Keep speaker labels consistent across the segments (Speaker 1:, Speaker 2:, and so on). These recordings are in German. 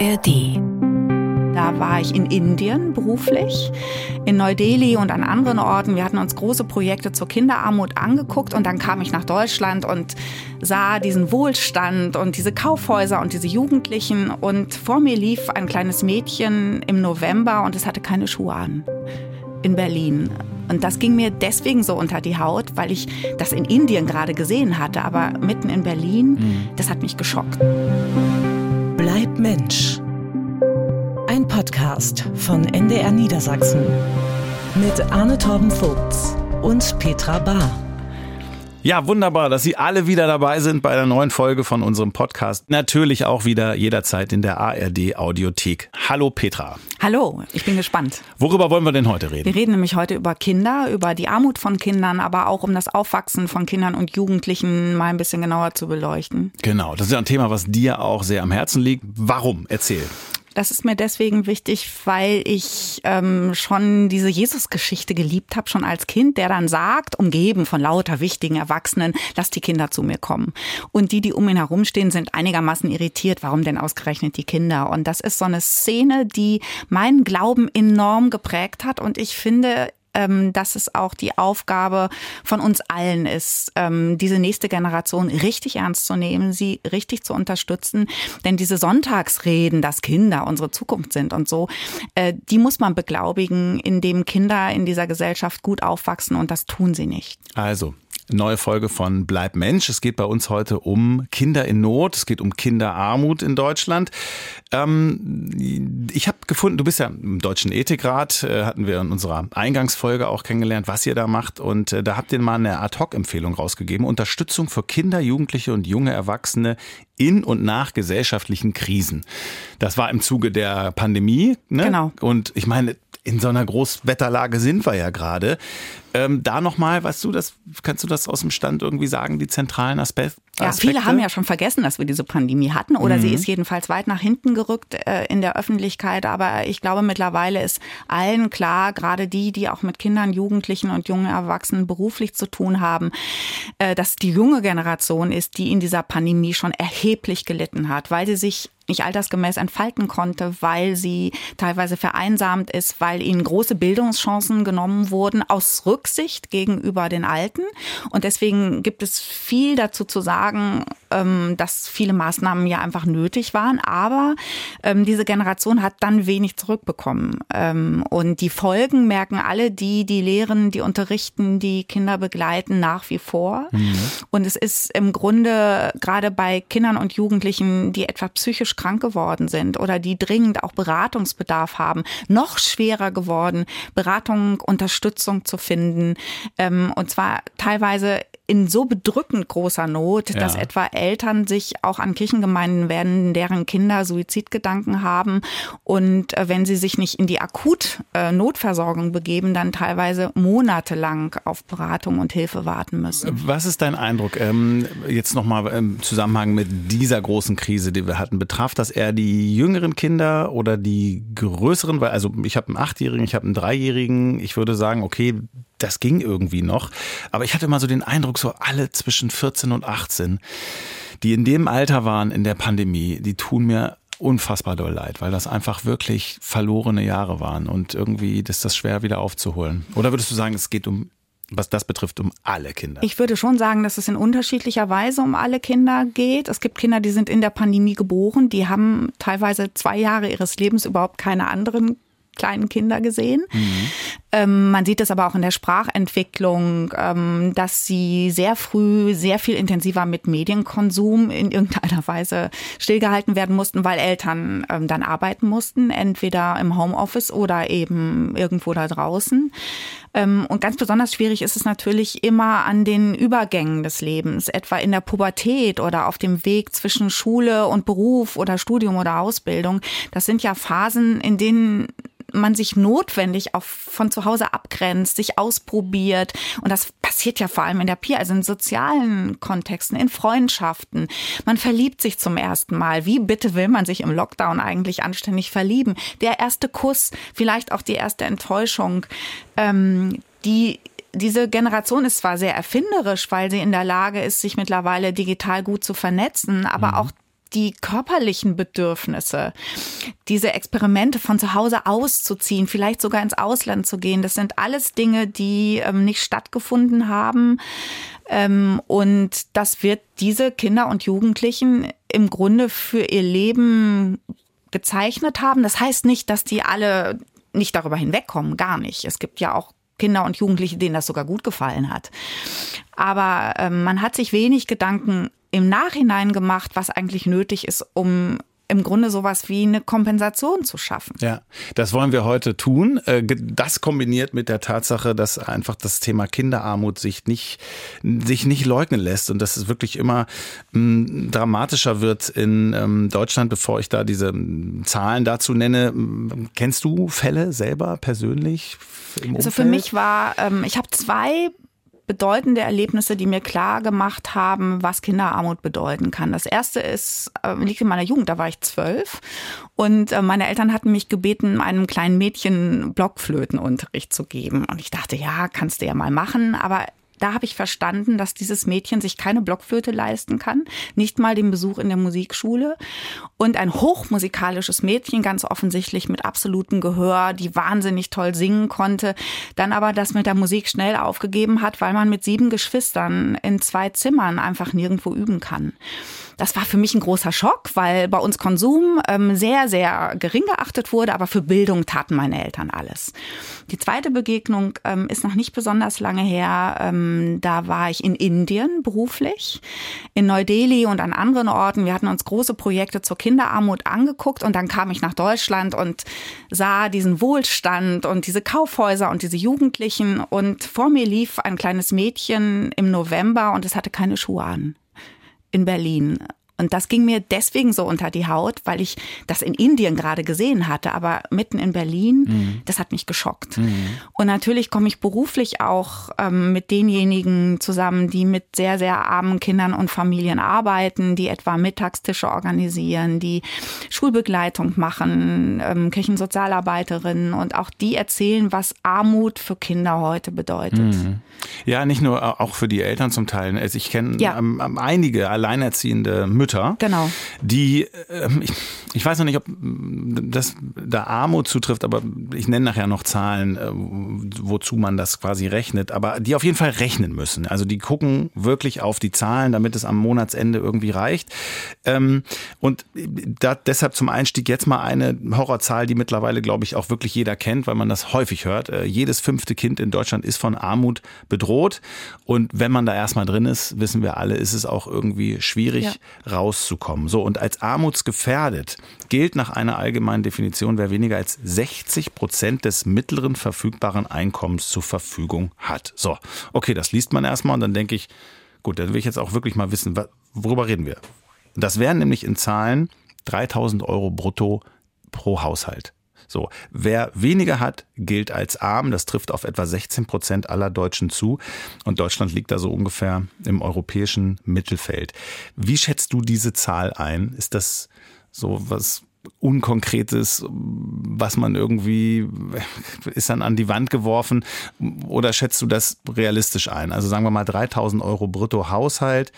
Speaker 1: ARD.
Speaker 2: Da war ich in Indien beruflich, in Neu-Delhi und an anderen Orten. Wir hatten uns große Projekte zur Kinderarmut angeguckt und dann kam ich nach Deutschland und sah diesen Wohlstand und diese Kaufhäuser und diese Jugendlichen und vor mir lief ein kleines Mädchen im November und es hatte keine Schuhe an in Berlin. Und das ging mir deswegen so unter die Haut, weil ich das in Indien gerade gesehen hatte, aber mitten in Berlin, mhm. das hat mich geschockt.
Speaker 1: Bleib Mensch. Ein Podcast von NDR Niedersachsen mit Arne Torben Vogts und Petra Bahr.
Speaker 3: Ja, wunderbar, dass Sie alle wieder dabei sind bei der neuen Folge von unserem Podcast. Natürlich auch wieder jederzeit in der ARD Audiothek. Hallo Petra.
Speaker 2: Hallo, ich bin gespannt.
Speaker 3: Worüber wollen wir denn heute reden?
Speaker 2: Wir reden nämlich heute über Kinder, über die Armut von Kindern, aber auch um das Aufwachsen von Kindern und Jugendlichen mal ein bisschen genauer zu beleuchten.
Speaker 3: Genau, das ist ja ein Thema, was dir auch sehr am Herzen liegt. Warum? Erzähl.
Speaker 2: Das ist mir deswegen wichtig, weil ich ähm, schon diese Jesus-Geschichte geliebt habe, schon als Kind, der dann sagt, umgeben von lauter wichtigen Erwachsenen, lass die Kinder zu mir kommen. Und die, die um ihn herumstehen, sind einigermaßen irritiert. Warum denn ausgerechnet die Kinder? Und das ist so eine Szene, die meinen Glauben enorm geprägt hat. Und ich finde, ähm, dass es auch die Aufgabe von uns allen ist, ähm, diese nächste Generation richtig ernst zu nehmen, sie richtig zu unterstützen. Denn diese Sonntagsreden, dass Kinder unsere Zukunft sind und so, äh, die muss man beglaubigen, indem Kinder in dieser Gesellschaft gut aufwachsen und das tun sie nicht.
Speaker 3: Also, Neue Folge von Bleib Mensch. Es geht bei uns heute um Kinder in Not. Es geht um Kinderarmut in Deutschland. Ähm, ich habe gefunden, du bist ja im Deutschen Ethikrat, äh, hatten wir in unserer Eingangsfolge auch kennengelernt, was ihr da macht. Und äh, da habt ihr mal eine Ad-Hoc-Empfehlung rausgegeben. Unterstützung für Kinder, Jugendliche und junge Erwachsene in und nach gesellschaftlichen Krisen. Das war im Zuge der Pandemie. Ne?
Speaker 2: Genau.
Speaker 3: Und ich meine, in so einer Großwetterlage sind wir ja gerade. Ähm, da nochmal, weißt du, das, kannst du das aus dem Stand irgendwie sagen, die zentralen Aspekte?
Speaker 2: Ja, viele haben ja schon vergessen, dass wir diese Pandemie hatten oder mhm. sie ist jedenfalls weit nach hinten gerückt äh, in der Öffentlichkeit. Aber ich glaube, mittlerweile ist allen klar, gerade die, die auch mit Kindern, Jugendlichen und jungen Erwachsenen beruflich zu tun haben, äh, dass die junge Generation ist, die in dieser Pandemie schon erheblich gelitten hat, weil sie sich nicht altersgemäß entfalten konnte, weil sie teilweise vereinsamt ist, weil ihnen große Bildungschancen genommen wurden aus Rücksicht gegenüber den Alten. Und deswegen gibt es viel dazu zu sagen, ähm, dass viele Maßnahmen ja einfach nötig waren. Aber ähm, diese Generation hat dann wenig zurückbekommen. Ähm, und die Folgen merken alle die, die lehren, die unterrichten, die Kinder begleiten nach wie vor. Mhm. Und es ist im Grunde gerade bei Kindern und Jugendlichen, die etwa psychisch krank geworden sind oder die dringend auch Beratungsbedarf haben, noch schwerer geworden, Beratung, Unterstützung zu finden. Ähm, und zwar teilweise in so bedrückend großer Not, ja. dass etwa Eltern sich auch an Kirchengemeinden wenden, deren Kinder Suizidgedanken haben und äh, wenn sie sich nicht in die Akut-Notversorgung begeben, dann teilweise monatelang auf Beratung und Hilfe warten müssen.
Speaker 3: Was ist dein Eindruck? Ähm, jetzt nochmal im Zusammenhang mit dieser großen Krise, die wir hatten. Betraf das eher die jüngeren Kinder oder die größeren? Weil also ich habe einen Achtjährigen, ich habe einen Dreijährigen. Ich würde sagen, okay, das ging irgendwie noch. Aber ich hatte immer so den Eindruck, so alle zwischen 14 und 18, die in dem Alter waren in der Pandemie, die tun mir unfassbar doll leid, weil das einfach wirklich verlorene Jahre waren und irgendwie ist das schwer wieder aufzuholen. Oder würdest du sagen, es geht um was das betrifft, um alle Kinder?
Speaker 2: Ich würde schon sagen, dass es in unterschiedlicher Weise um alle Kinder geht. Es gibt Kinder, die sind in der Pandemie geboren, die haben teilweise zwei Jahre ihres Lebens überhaupt keine anderen kleinen Kinder gesehen. Mhm. Ähm, man sieht es aber auch in der Sprachentwicklung, ähm, dass sie sehr früh sehr viel intensiver mit Medienkonsum in irgendeiner Weise stillgehalten werden mussten, weil Eltern ähm, dann arbeiten mussten, entweder im Homeoffice oder eben irgendwo da draußen. Ähm, und ganz besonders schwierig ist es natürlich immer an den Übergängen des Lebens, etwa in der Pubertät oder auf dem Weg zwischen Schule und Beruf oder Studium oder Ausbildung. Das sind ja Phasen, in denen man sich notwendig auch von zu Hause abgrenzt, sich ausprobiert. Und das passiert ja vor allem in der Peer, also in sozialen Kontexten, in Freundschaften. Man verliebt sich zum ersten Mal. Wie bitte will man sich im Lockdown eigentlich anständig verlieben? Der erste Kuss, vielleicht auch die erste Enttäuschung, ähm, die diese Generation ist zwar sehr erfinderisch, weil sie in der Lage ist, sich mittlerweile digital gut zu vernetzen, aber mhm. auch die körperlichen Bedürfnisse, diese Experimente von zu Hause auszuziehen, vielleicht sogar ins Ausland zu gehen, das sind alles Dinge, die ähm, nicht stattgefunden haben. Ähm, und das wird diese Kinder und Jugendlichen im Grunde für ihr Leben gezeichnet haben. Das heißt nicht, dass die alle nicht darüber hinwegkommen, gar nicht. Es gibt ja auch Kinder und Jugendliche, denen das sogar gut gefallen hat. Aber ähm, man hat sich wenig Gedanken im Nachhinein gemacht, was eigentlich nötig ist, um im Grunde sowas wie eine Kompensation zu schaffen.
Speaker 3: Ja, das wollen wir heute tun. Äh, das kombiniert mit der Tatsache, dass einfach das Thema Kinderarmut sich nicht, sich nicht leugnen lässt und dass es wirklich immer m, dramatischer wird in ähm, Deutschland, bevor ich da diese Zahlen dazu nenne. Kennst du Fälle selber persönlich?
Speaker 2: also für mich war, ähm, ich habe zwei bedeutende Erlebnisse, die mir klar gemacht haben, was Kinderarmut bedeuten kann. Das erste ist, äh, liegt in meiner Jugend, da war ich zwölf und äh, meine Eltern hatten mich gebeten, einem kleinen Mädchen Blockflötenunterricht zu geben. Und ich dachte, ja, kannst du ja mal machen, aber da habe ich verstanden, dass dieses Mädchen sich keine Blockflöte leisten kann, nicht mal den Besuch in der Musikschule und ein hochmusikalisches Mädchen, ganz offensichtlich mit absolutem Gehör, die wahnsinnig toll singen konnte, dann aber das mit der Musik schnell aufgegeben hat, weil man mit sieben Geschwistern in zwei Zimmern einfach nirgendwo üben kann. Das war für mich ein großer Schock, weil bei uns Konsum ähm, sehr, sehr gering geachtet wurde, aber für Bildung taten meine Eltern alles. Die zweite Begegnung ähm, ist noch nicht besonders lange her. Ähm, da war ich in Indien beruflich, in Neu-Delhi und an anderen Orten. Wir hatten uns große Projekte zur Kinderarmut angeguckt und dann kam ich nach Deutschland und sah diesen Wohlstand und diese Kaufhäuser und diese Jugendlichen und vor mir lief ein kleines Mädchen im November und es hatte keine Schuhe an in Berlin. Und das ging mir deswegen so unter die Haut, weil ich das in Indien gerade gesehen hatte, aber mitten in Berlin, mhm. das hat mich geschockt. Mhm. Und natürlich komme ich beruflich auch ähm, mit denjenigen zusammen, die mit sehr, sehr armen Kindern und Familien arbeiten, die etwa Mittagstische organisieren, die Schulbegleitung machen, ähm, Kirchensozialarbeiterinnen und auch die erzählen, was Armut für Kinder heute bedeutet. Mhm.
Speaker 3: Ja, nicht nur auch für die Eltern zum Teil. Also ich kenne ja. ähm, einige alleinerziehende Mütter,
Speaker 2: genau.
Speaker 3: die, ähm, ich, ich, weiß noch nicht, ob das da Armut zutrifft, aber ich nenne nachher noch Zahlen, äh, wozu man das quasi rechnet, aber die auf jeden Fall rechnen müssen. Also die gucken wirklich auf die Zahlen, damit es am Monatsende irgendwie reicht. Ähm, und da, deshalb zum Einstieg jetzt mal eine Horrorzahl, die mittlerweile, glaube ich, auch wirklich jeder kennt, weil man das häufig hört. Äh, jedes fünfte Kind in Deutschland ist von Armut bedroht. Und wenn man da erstmal drin ist, wissen wir alle, ist es auch irgendwie schwierig ja. Rauszukommen. So, und als armutsgefährdet gilt nach einer allgemeinen Definition, wer weniger als 60 Prozent des mittleren verfügbaren Einkommens zur Verfügung hat. So, okay, das liest man erstmal und dann denke ich, gut, dann will ich jetzt auch wirklich mal wissen, worüber reden wir? Das wären nämlich in Zahlen 3000 Euro brutto pro Haushalt. So, wer weniger hat, gilt als arm. Das trifft auf etwa 16 Prozent aller Deutschen zu. Und Deutschland liegt da so ungefähr im europäischen Mittelfeld. Wie schätzt du diese Zahl ein? Ist das so was Unkonkretes, was man irgendwie ist dann an die Wand geworfen? Oder schätzt du das realistisch ein? Also sagen wir mal 3000 Euro brutto Haushalt.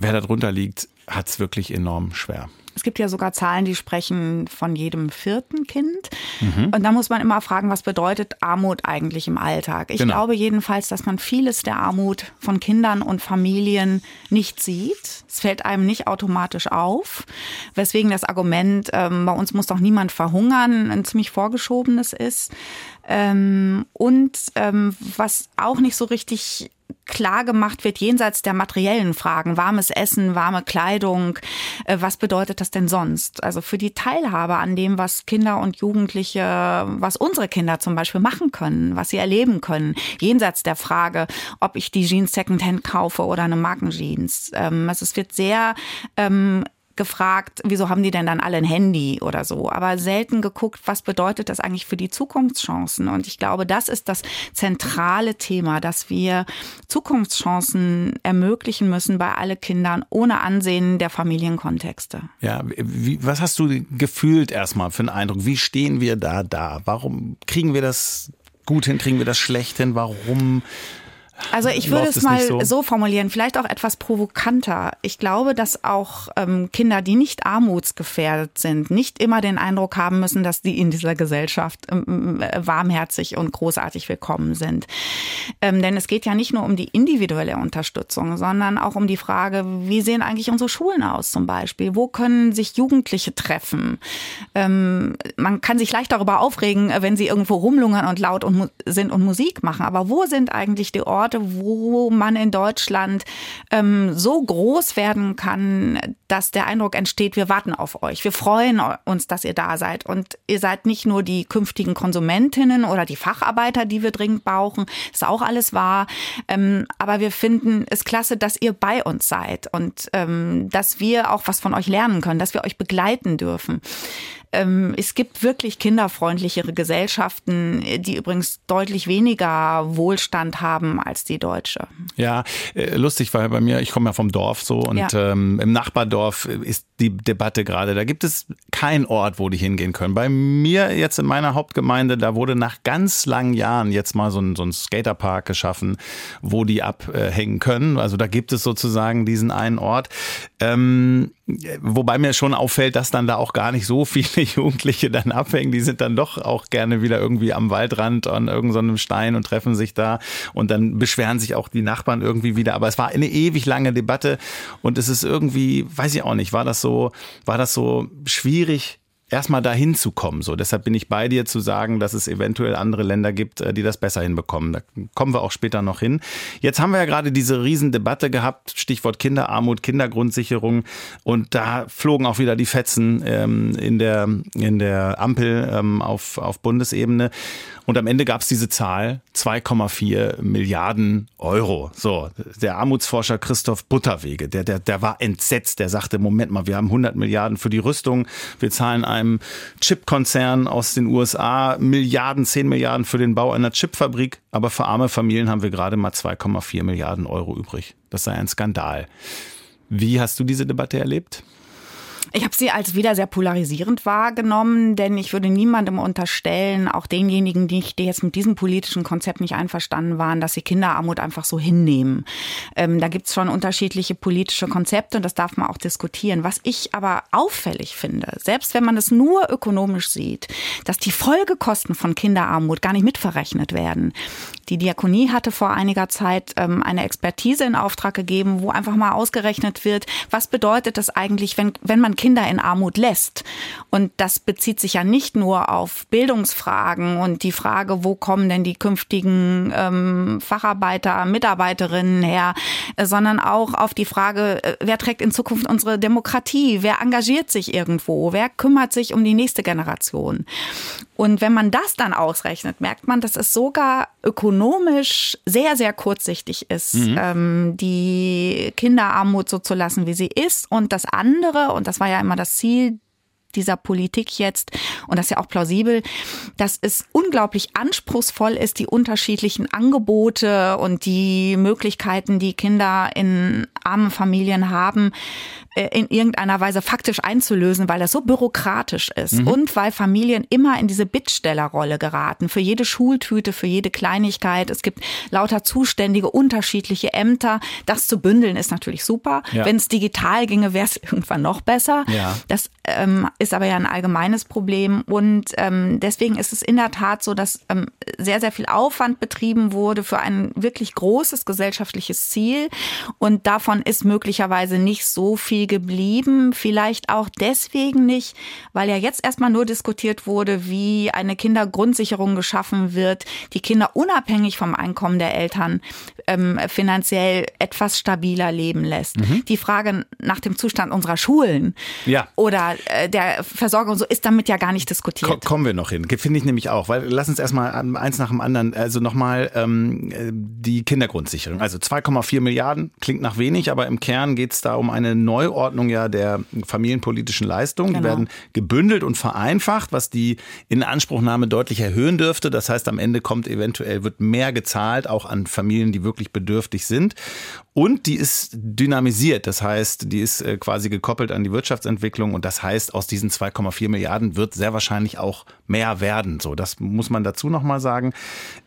Speaker 3: Wer darunter liegt, hat es wirklich enorm schwer.
Speaker 2: Es gibt ja sogar Zahlen, die sprechen von jedem vierten Kind. Mhm. Und da muss man immer fragen, was bedeutet Armut eigentlich im Alltag? Ich genau. glaube jedenfalls, dass man vieles der Armut von Kindern und Familien nicht sieht. Es fällt einem nicht automatisch auf. Weswegen das Argument, ähm, bei uns muss doch niemand verhungern, ein ziemlich vorgeschobenes ist. Ähm, und ähm, was auch nicht so richtig klar gemacht wird, jenseits der materiellen Fragen, warmes Essen, warme Kleidung, äh, was bedeutet das denn sonst? Also für die Teilhabe an dem, was Kinder und Jugendliche, was unsere Kinder zum Beispiel machen können, was sie erleben können, jenseits der Frage, ob ich die Jeans Secondhand kaufe oder eine Markenjeans. Ähm, also es wird sehr ähm, gefragt, wieso haben die denn dann alle ein Handy oder so, aber selten geguckt, was bedeutet das eigentlich für die Zukunftschancen. Und ich glaube, das ist das zentrale Thema, dass wir Zukunftschancen ermöglichen müssen bei alle Kindern ohne Ansehen der Familienkontexte.
Speaker 3: Ja, wie, was hast du gefühlt erstmal für einen Eindruck? Wie stehen wir da da? Warum kriegen wir das gut hin? Kriegen wir das schlecht hin? Warum
Speaker 2: Also ich würde es mal so? so? formulieren, vielleicht auch etwas provokanter. Ich glaube, dass auch ähm, Kinder, die nicht armutsgefährdet sind, nicht immer den Eindruck haben müssen, dass die in dieser Gesellschaft ähm, äh, warmherzig und großartig willkommen sind. Ähm, denn es geht ja nicht nur um die individuelle Unterstützung, sondern auch um die Frage, wie sehen eigentlich unsere Schulen aus zum Beispiel? Wo können sich Jugendliche treffen? Ähm, man kann sich leicht darüber aufregen, wenn sie irgendwo rumlungern und laut und sind und Musik machen. Aber wo sind eigentlich die Orte, wo man in Deutschland ähm, so groß werden kann, dass der Eindruck entsteht, wir warten auf euch. Wir freuen uns, dass ihr da seid. Und ihr seid nicht nur die künftigen Konsumentinnen oder die Facharbeiter, die wir dringend brauchen. Ist auch alles wahr. Ähm, aber wir finden es klasse, dass ihr bei uns seid und ähm, dass wir auch was von euch lernen können, dass wir euch begleiten dürfen. Ähm, es gibt wirklich kinderfreundlichere Gesellschaften, die übrigens deutlich weniger Wohlstand haben als die deutsche.
Speaker 3: Ja, äh, lustig, weil bei mir, ich komme ja vom Dorf so und ja. ähm, im Nachbardorf ist die Debatte gerade. Da gibt es keinen Ort, wo die hingehen können. Bei mir jetzt in meiner Hauptgemeinde, da wurde nach ganz langen Jahren jetzt mal so ein, so ein Skaterpark geschaffen, wo die abhängen können. Also da gibt es sozusagen diesen einen Ort. Ähm, wobei mir schon auffällt, dass dann da auch gar nicht so viele Jugendliche dann abhängen. Die sind dann doch auch gerne wieder irgendwie am Waldrand an irgendeinem so Stein und treffen sich da. Und dann beschweren sich auch die Nachbarn irgendwie wieder. Aber es war eine ewig lange Debatte und es ist irgendwie, weiß ich auch nicht, war das so, war das so schwierig, erstmal dahin zu kommen. So, deshalb bin ich bei dir zu sagen, dass es eventuell andere Länder gibt, äh, die das besser hinbekommen. Da kommen wir auch später noch hin. Jetzt haben wir ja gerade diese Riesendebatte gehabt, Stichwort Kinderarmut, Kindergrundsicherung. Und da flogen auch wieder die Fetzen ähm, in, der, in der Ampel ähm, auf, auf Bundesebene. Und am Ende gab es diese Zahl 2,4 Milliarden Euro. So, der Armutsforscher Christoph Butterwege, der, der, der war entsetzt. Der sagte, Moment mal, wir haben 100 Milliarden für die Rüstung. Wir zahlen einem Chipkonzern aus den USA Milliarden, 10 Milliarden für den Bau einer Chipfabrik. Aber für arme Familien haben wir gerade mal 2,4 Milliarden Euro übrig. Das sei ein Skandal. Wie hast du diese Debatte erlebt?
Speaker 2: Ich habe sie als wieder sehr polarisierend wahrgenommen, denn ich würde niemandem unterstellen, auch denjenigen, die, die jetzt mit diesem politischen Konzept nicht einverstanden waren, dass sie Kinderarmut einfach so hinnehmen. Ähm, da gibt's schon unterschiedliche politische Konzepte und das darf man auch diskutieren. Was ich aber auffällig finde, selbst wenn man es nur ökonomisch sieht, dass die Folgekosten von Kinderarmut gar nicht mitverrechnet werden. Die Diakonie hatte vor einiger Zeit ähm, eine Expertise in Auftrag gegeben, wo einfach mal ausgerechnet wird, was bedeutet das eigentlich, wenn, wenn man Kinder in Armut lässt. Und das bezieht sich ja nicht nur auf Bildungsfragen und die Frage, wo kommen denn die künftigen ähm, Facharbeiter, Mitarbeiterinnen her, äh, sondern auch auf die Frage, äh, wer trägt in Zukunft unsere Demokratie, wer engagiert sich irgendwo, wer kümmert sich um die nächste Generation. Und wenn man das dann ausrechnet, merkt man, dass es sogar ökonomisch sehr, sehr kurzsichtig ist, mhm. ähm, die Kinderarmut so zu lassen, wie sie ist. Und das andere, und das war ja immer das Ziel dieser Politik jetzt, und das ist ja auch plausibel, dass es unglaublich anspruchsvoll ist, die unterschiedlichen Angebote und die Möglichkeiten, die Kinder in armen Familien haben, äh, in irgendeiner Weise faktisch einzulösen, weil das so bürokratisch ist mhm. und weil Familien immer in diese Bittstellerrolle geraten. Für jede Schultüte, für jede Kleinigkeit. Es gibt lauter zuständige, unterschiedliche Ämter. Das zu bündeln ist natürlich super. Ja. Wenn es digital ginge, wäre es irgendwann noch besser. Ja. Das ähm, ist aber ja ein allgemeines Problem. Und ähm, deswegen ist es in der Tat so, dass ähm, sehr, sehr viel Aufwand betrieben wurde für ein wirklich großes gesellschaftliches Ziel. Und davon ist möglicherweise nicht so viel geblieben. Vielleicht auch deswegen nicht, weil ja jetzt erstmal nur diskutiert wurde, wie eine Kindergrundsicherung geschaffen wird, die Kinder unabhängig vom Einkommen der Eltern ähm, finanziell etwas stabiler leben lässt. Mhm. Die Frage nach dem Zustand unserer Schulen ja. oder äh, der Versorgung so ist damit ja gar nicht diskutiert. Ko
Speaker 3: kommen wir noch hin. Finde ich nämlich auch, weil lass uns erstmal eins nach dem anderen, also nochmal ähm, die Kindergrundsicherung. Also 2,4 Milliarden klingt nach wenig, aber im Kern geht es da um eine Neuordnung ja der familienpolitischen Leistungen. Genau. Die werden gebündelt und vereinfacht, was die Inanspruchnahme deutlich erhöhen dürfte. Das heißt, am Ende kommt eventuell, wird mehr gezahlt, auch an Familien, die wirklich bedürftig sind. Und die ist dynamisiert. Das heißt, die ist äh, quasi gekoppelt an die Wirtschaftsentwicklung. Und das heißt, aus diesen 2,4 Milliarden wird sehr wahrscheinlich auch mehr werden. So, das muss man dazu nochmal sagen.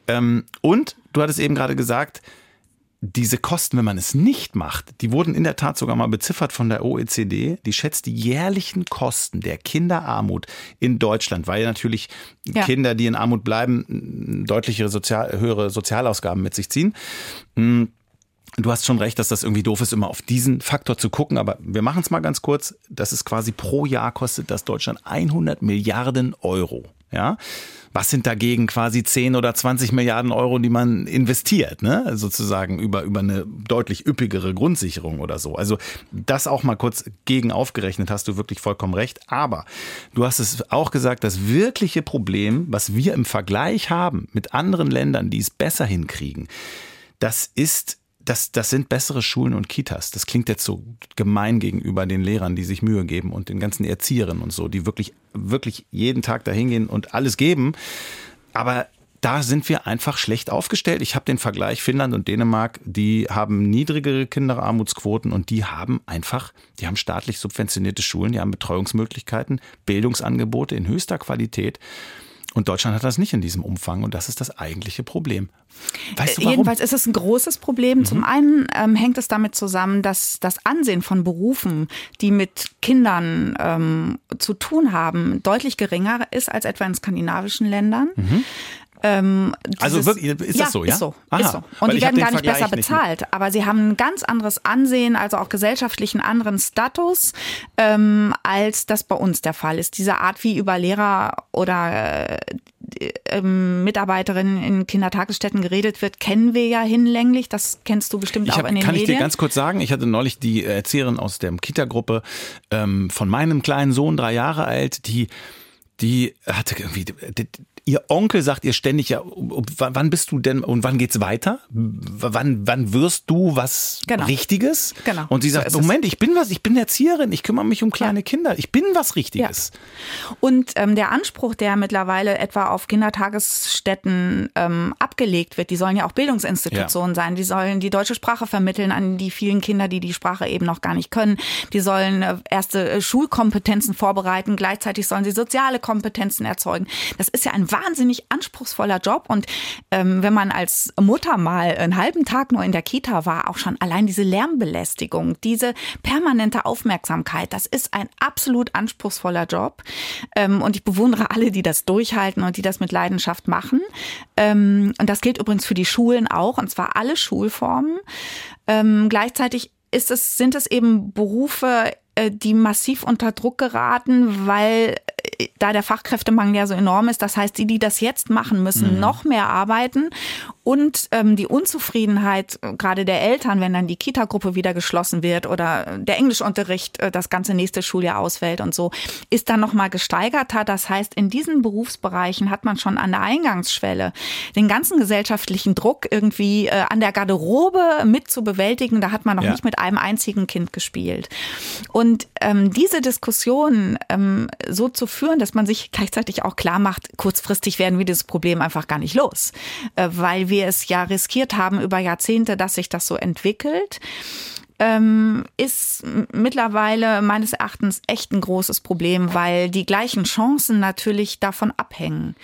Speaker 3: Ähm, und du hattest eben gerade gesagt, diese Kosten, wenn man es nicht macht, die wurden in der Tat sogar mal beziffert von der OECD. Die schätzt die jährlichen Kosten der Kinderarmut in Deutschland, weil natürlich ja. Kinder, die in Armut bleiben, deutlichere Sozial höhere Sozialausgaben mit sich ziehen. Hm, du hast schon recht, dass das irgendwie doof ist, immer auf diesen Faktor zu gucken, aber wir machen es mal ganz kurz. Das ist quasi pro Jahr kostet das Deutschland 100 Milliarden Euro. Ja, was sind dagegen quasi 10 oder 20 Milliarden Euro, die man investiert, ne? sozusagen über, über eine deutlich üppigere Grundsicherung oder so. Also das auch mal kurz gegen aufgerechnet, hast du wirklich vollkommen recht. Aber du hast es auch gesagt, das wirkliche Problem, was wir im Vergleich haben mit anderen Ländern, die es besser hinkriegen, das ist das, das sind bessere Schulen und Kitas. Das klingt jetzt so gemein gegenüber den Lehrern, die sich Mühe geben und den ganzen Erzieherinnen und so, die wirklich, wirklich jeden Tag dahin gehen und alles geben. Aber da sind wir einfach schlecht aufgestellt. Ich habe den Vergleich Finnland und Dänemark, die haben niedrigere Kinderarmutsquoten und die haben einfach, die haben staatlich subventionierte Schulen, die haben Betreuungsmöglichkeiten, Bildungsangebote in höchster Qualität. Und Deutschland hat das nicht in diesem Umfang und das ist das eigentliche Problem.
Speaker 2: Weißt du warum? Jedenfalls ist es ein großes Problem. Mhm. Zum einen ähm, hängt es damit zusammen, dass das Ansehen von Berufen, die mit Kindern ähm, zu tun haben, deutlich geringer ist als etwa in skandinavischen Ländern. Mhm.
Speaker 3: Ähm, also wirklich, ist
Speaker 2: ja,
Speaker 3: das so, ja?
Speaker 2: Ist so, Aha, ist so. Und die werden gar nicht besser bezahlt, nicht aber sie haben ein ganz anderes Ansehen, also auch gesellschaftlichen anderen Status, ähm, als das bei uns der Fall ist. Diese Art, wie über Lehrer oder äh, ähm, Mitarbeiterinnen in Kindertagesstätten geredet wird, kennen wir ja hinlänglich. Das kennst du bestimmt hab, auch in den
Speaker 3: kann
Speaker 2: Medien.
Speaker 3: Kann ich dir ganz kurz sagen, ich hatte neulich die Erzieherin aus der Kita-Gruppe ähm, von meinem kleinen Sohn, drei Jahre alt, die die hatte irgendwie, Ihr Onkel sagt ihr ständig, ja, wann bist du denn und wann geht's weiter? Wann, wann wirst du was genau. Richtiges? Genau. Und sie sagt, so Moment, ich bin was, ich bin Erzieherin, ich kümmere mich um kleine ja. Kinder, ich bin was Richtiges.
Speaker 2: Ja. Und ähm, der Anspruch, der mittlerweile etwa auf Kindertagesstätten ähm, abgelegt wird, die sollen ja auch Bildungsinstitutionen sein, die sollen die deutsche Sprache vermitteln an die vielen Kinder, die die Sprache eben noch gar nicht können. Die sollen äh, erste äh, Schulkompetenzen vorbereiten, gleichzeitig sollen sie soziale Kompetenzen erzeugen. Das ist ja ein wahnsinnig anspruchsvoller Job. Und ähm, wenn man als Mutter mal einen halben Tag nur in der Kita war, auch schon allein diese Lärmbelästigung, diese permanente Aufmerksamkeit, das ist ein absolut anspruchsvoller Job. Ähm, und ich bewundere alle, die das durchhalten und die das mit Leidenschaft machen. Ähm, und das gilt übrigens für die Schulen auch, und zwar alle Schulformen. Ähm, gleichzeitig ist es, sind es eben Berufe, äh, die massiv unter Druck geraten, weil da der Fachkräftemangel ja so enorm ist. Das heißt, die, die das jetzt machen, müssen mhm. noch mehr arbeiten. Und ähm, die Unzufriedenheit äh, gerade der Eltern, wenn dann die Kita-Gruppe wieder geschlossen wird oder der Englischunterricht äh, das ganze nächste Schuljahr ausfällt und so, ist dann nochmal gesteigerter. Das heißt, in diesen Berufsbereichen hat man schon an der Eingangsschwelle den ganzen gesellschaftlichen Druck irgendwie äh, an der Garderobe mit zu bewältigen. Da hat man noch ja. nicht mit einem einzigen Kind gespielt. Und ähm, diese Diskussion ähm, so zu führen, dass man sich gleichzeitig auch klar macht, kurzfristig werden wir dieses Problem einfach gar nicht los, äh, weil wir es ja riskiert haben über Jahrzehnte, dass sich das so entwickelt ähm, ist mittlerweile meines Erachtens echt ein großes Problem, weil die gleichen Chancen natürlich davon abhängen.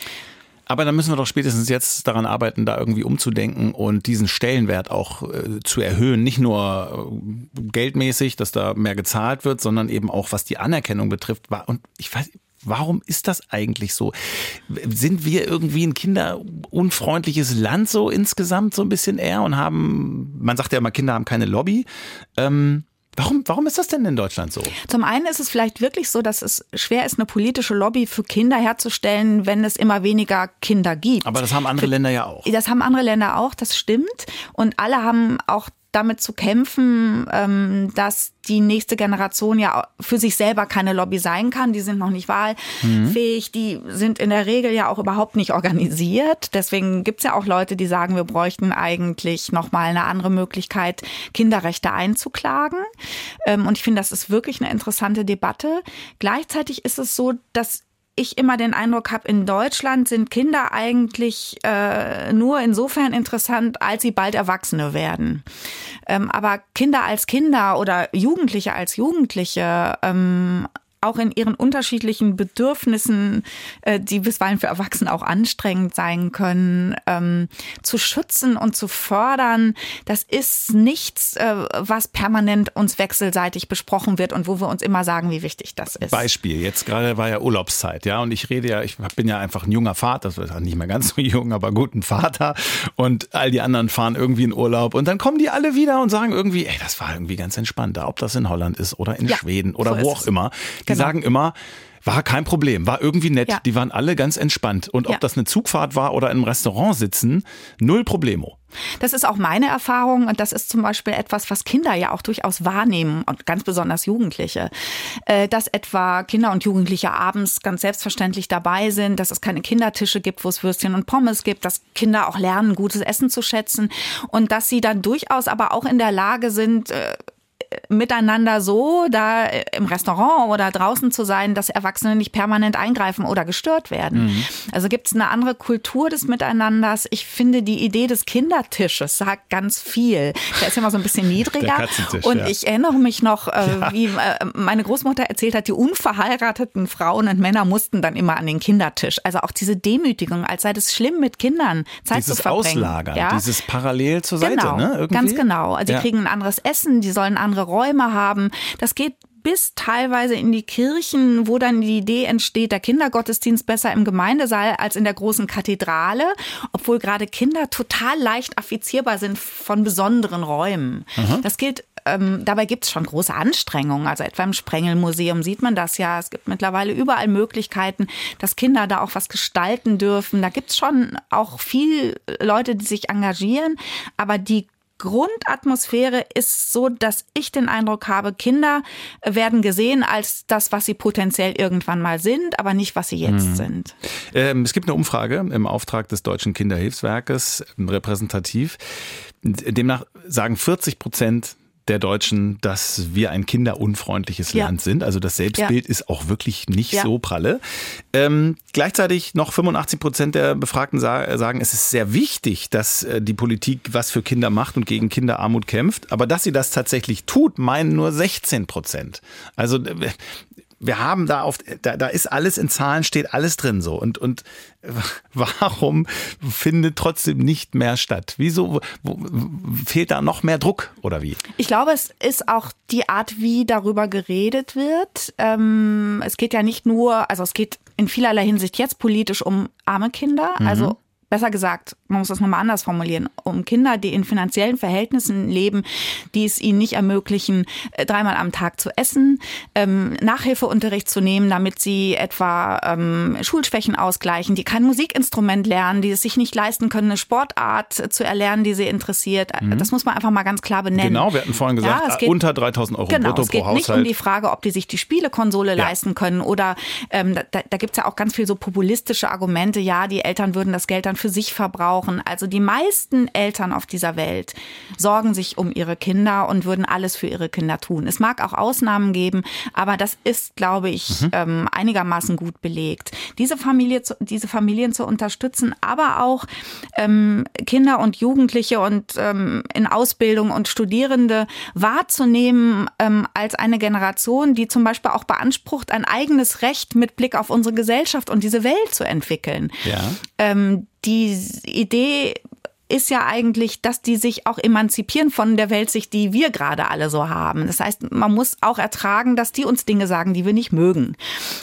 Speaker 3: Aber dann müssen wir doch spätestens jetzt daran arbeiten, da irgendwie umzudenken und diesen Stellenwert auch äh, zu erhöhen. Nicht nur äh, geldmäßig, dass da mehr gezahlt wird, sondern eben auch was die Anerkennung betrifft. Und ich weiß, Warum ist das eigentlich so? Sind wir irgendwie ein kinderunfreundliches Land so insgesamt so ein bisschen eher und haben, man sagt ja immer, Kinder haben keine Lobby. Ähm, Warum, warum ist das denn in Deutschland so?
Speaker 2: Zum einen ist es vielleicht wirklich so, dass es schwer ist, eine politische Lobby für Kinder herzustellen, wenn es immer weniger Kinder gibt.
Speaker 3: Aber das haben andere Länder ja auch.
Speaker 2: Das haben andere Länder auch, das stimmt. Und alle haben auch damit zu kämpfen, ähm, dass die nächste Generation ja für sich selber keine Lobby sein kann. Die sind noch nicht wahlfähig, mhm. die sind in der Regel ja auch überhaupt nicht organisiert. Deswegen gibt's ja auch Leute, die sagen, wir bräuchten eigentlich nochmal eine andere Möglichkeit, Kinderrechte einzuklagen. Ähm, und ich finde, das ist wirklich eine interessante Debatte. Gleichzeitig ist es so, dass ich immer den Eindruck habe, in Deutschland sind Kinder eigentlich äh, nur insofern interessant, als sie bald Erwachsene werden. Ähm, aber Kinder als Kinder oder Jugendliche als Jugendliche ähm, auch in ihren unterschiedlichen Bedürfnissen, äh, die bisweilen für Erwachsene auch anstrengend sein können, ähm, zu schützen und zu fördern. Das ist nichts, äh, was permanent uns wechselseitig besprochen wird und wo wir uns immer sagen, wie wichtig das ist.
Speaker 3: Beispiel, jetzt gerade war ja Urlaubszeit, ja, und ich rede ja, ich bin ja einfach ein junger Vater, das ist nicht mehr ganz so jung, aber guten Vater und all die anderen fahren irgendwie in Urlaub und dann kommen die alle wieder und sagen irgendwie, ey, das war irgendwie ganz entspannter, ob das in Holland ist oder in ja, Schweden oder so wo auch immer. Die genau. sagen immer, war kein Problem, war irgendwie nett. Ja. Die waren alle ganz entspannt. Und ob ja. das eine Zugfahrt war oder im Restaurant sitzen, null Problemo.
Speaker 2: Das ist auch meine Erfahrung und das ist zum Beispiel etwas, was Kinder ja auch durchaus wahrnehmen und ganz besonders Jugendliche, äh, dass etwa Kinder und Jugendliche abends ganz selbstverständlich dabei sind, dass es keine Kindertische gibt, wo es Würstchen und Pommes gibt, dass Kinder auch lernen, gutes Essen zu schätzen und dass sie dann durchaus aber auch in der Lage sind, äh, miteinander so, da im Restaurant oder draußen zu sein, dass Erwachsene nicht permanent eingreifen oder gestört werden. Mhm. Also gibt es eine andere Kultur des Miteinanders. Ich finde die Idee des Kindertisches sagt ganz viel. Der ist ja immer so ein bisschen niedriger. Und ja. ich erinnere mich noch, äh, ja. wie äh, meine Großmutter erzählt hat, die unverheirateten Frauen und Männer mussten dann immer an den Kindertisch. Also auch diese Demütigung, als sei das schlimm mit Kindern Zeit
Speaker 3: dieses
Speaker 2: zu verbringen.
Speaker 3: Auslagern, ja? dieses parallel zur
Speaker 2: Seite,
Speaker 3: genau,
Speaker 2: ne? Irgendwie? Ganz genau. Also die kriegen ein anderes Essen, die sollen andere Räume haben. Das geht bis teilweise in die Kirchen, wo dann die Idee entsteht, der Kindergottesdienst besser im Gemeindesaal als in der großen Kathedrale, obwohl gerade Kinder total leicht affizierbar sind von besonderen Räumen. Mhm. Das gilt ähm, dabei gibt es schon große Anstrengungen. Also etwa im Sprengelmuseum sieht man das ja. Es gibt mittlerweile überall Möglichkeiten, dass Kinder da auch was gestalten dürfen. Da gibt es schon auch viel Leute, die sich engagieren. Aber die Grundatmosphäre ist so, dass ich den Eindruck habe, Kinder werden gesehen als das, was sie potenziell irgendwann mal sind, aber nicht, was sie jetzt mhm. sind.
Speaker 3: Ähm, es gibt eine Umfrage im Auftrag des Deutschen Kinderhilfswerkes, repräsentativ. Demnach sagen 40 Prozent der Deutschen, dass wir ein kinderunfreundliches ja. Land sind. Also das Selbstbild ja. ist auch wirklich nicht ja. so pralle. Ähm, gleichzeitig noch 85 Prozent der Befragten sagen, es ist sehr wichtig, dass äh, die Politik was für Kinder macht und gegen Kinderarmut kämpft. Aber dass sie das tatsächlich tut, meinen nur 16 Prozent. Also äh, wir haben da auf, da, da ist alles in Zahlen, steht alles drin so. Und, und warum findet trotzdem nicht mehr statt? Wieso wo, fehlt da noch mehr Druck oder wie?
Speaker 2: Ich glaube, es ist auch die Art, wie darüber geredet wird. Ähm, es geht ja nicht nur, also es geht in vielerlei Hinsicht jetzt politisch um arme Kinder, mhm. also besser gesagt, man muss das nochmal anders formulieren, um Kinder, die in finanziellen Verhältnissen leben, die es ihnen nicht ermöglichen, äh, dreimal am Tag zu essen, ähm, Nachhilfeunterricht zu nehmen, damit sie etwa ähm, Schulschwächen ausgleichen, die kein Musikinstrument lernen, die es sich nicht leisten können, eine Sportart zu erlernen, die sie interessiert. Mhm. Das muss man einfach mal ganz klar benennen.
Speaker 3: Genau, wir hatten vorhin gesagt, ja, geht, unter 3000 Euro
Speaker 2: genau,
Speaker 3: brutto
Speaker 2: es geht
Speaker 3: pro Haushalt.
Speaker 2: nicht um die Frage, ob die sich die Spielekonsole ja. leisten können oder ähm, da, da gibt es ja auch ganz viel so populistische Argumente, ja, die Eltern würden das Geld dann für sich verbrauchen. Also die meisten Eltern auf dieser Welt sorgen sich um ihre Kinder und würden alles für ihre Kinder tun. Es mag auch Ausnahmen geben, aber das ist, glaube ich, mhm. ähm, einigermaßen gut belegt. Diese Familie, zu, diese Familien zu unterstützen, aber auch ähm, Kinder und Jugendliche und ähm, in Ausbildung und Studierende wahrzunehmen ähm, als eine Generation, die zum Beispiel auch beansprucht, ein eigenes Recht mit Blick auf unsere Gesellschaft und diese Welt zu entwickeln. Ja. Ähm, die Idee ist ja eigentlich, dass die sich auch emanzipieren von der Weltsicht, die wir gerade alle so haben. Das heißt, man muss auch ertragen, dass die uns Dinge sagen, die wir nicht mögen.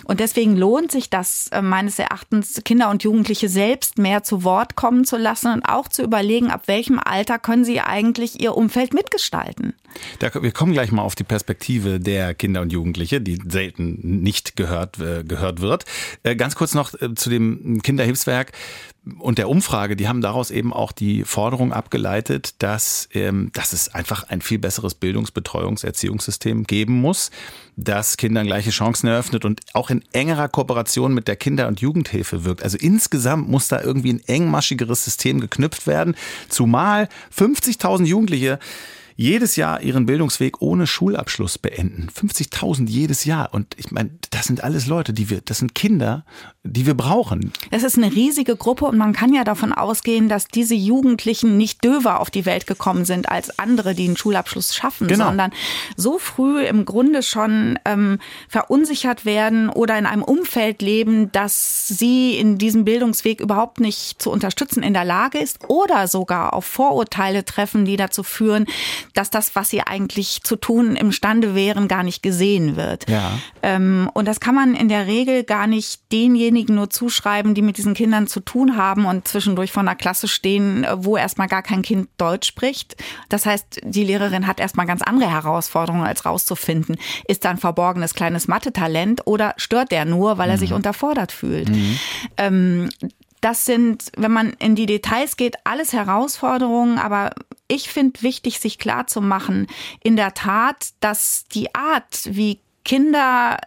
Speaker 2: Und deswegen lohnt sich das äh, meines Erachtens, Kinder und Jugendliche selbst mehr zu Wort kommen zu lassen und auch zu überlegen, ab welchem Alter können sie eigentlich ihr Umfeld mitgestalten.
Speaker 3: Da, wir kommen gleich mal auf die Perspektive der Kinder und Jugendliche, die selten nicht gehört, äh, gehört wird. Äh, ganz kurz noch zu dem Kinderhilfswerk und der Umfrage, die haben daraus eben auch die Forderung abgeleitet, dass, ähm, dass es einfach ein viel besseres Bildungs-, Betreuungs-, Erziehungssystem geben muss, das Kindern gleiche Chancen eröffnet und auch in engerer Kooperation mit der Kinder- und Jugendhilfe wirkt. Also insgesamt muss da irgendwie ein engmaschigeres System geknüpft werden, zumal 50.000 Jugendliche jedes Jahr ihren Bildungsweg ohne Schulabschluss beenden. 50.000 jedes Jahr. Und ich meine, das sind alles Leute, die wir, das sind Kinder, die wir brauchen.
Speaker 2: Es ist eine riesige Gruppe und man kann ja davon ausgehen, dass diese Jugendlichen nicht döver auf die Welt gekommen sind als andere, die einen Schulabschluss schaffen, genau. sondern so früh im Grunde schon ähm, verunsichert werden oder in einem Umfeld leben, dass sie in diesem Bildungsweg überhaupt nicht zu unterstützen in der Lage ist oder sogar auf Vorurteile treffen, die dazu führen, dass das, was sie eigentlich zu tun imstande wären, gar nicht gesehen wird.
Speaker 3: Ja.
Speaker 2: Ähm, und das kann man in der Regel gar nicht denjenigen nur zuschreiben, die mit diesen Kindern zu tun haben und zwischendurch vor einer Klasse stehen, wo erstmal gar kein Kind Deutsch spricht. Das heißt, die Lehrerin hat erstmal ganz andere Herausforderungen, als rauszufinden, ist da ein verborgenes kleines Mathe-Talent oder stört der nur, weil er mhm. sich unterfordert fühlt. Mhm. Ähm, das sind, wenn man in die Details geht, alles Herausforderungen, aber ich finde wichtig, sich klar zu machen, in der Tat, dass die Art, wie Kinder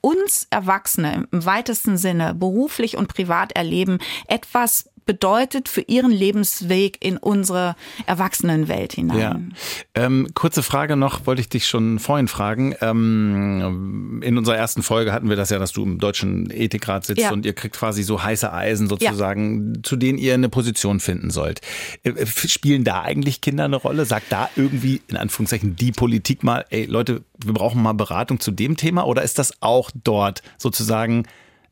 Speaker 2: uns Erwachsene im weitesten Sinne beruflich und privat erleben, etwas bedeutet für ihren Lebensweg in unsere Erwachsenenwelt hinein.
Speaker 3: Ja. Ähm, kurze Frage noch, wollte ich dich schon vorhin fragen. Ähm, in unserer ersten Folge hatten wir das ja, dass du im Deutschen Ethikrat sitzt ja. und ihr kriegt quasi so heiße Eisen sozusagen, ja. zu denen ihr eine Position finden sollt. Äh, äh, spielen da eigentlich Kinder eine Rolle? Sagt da irgendwie, in Anführungszeichen, die Politik mal, ey Leute, wir brauchen mal Beratung zu dem Thema oder ist das auch dort sozusagen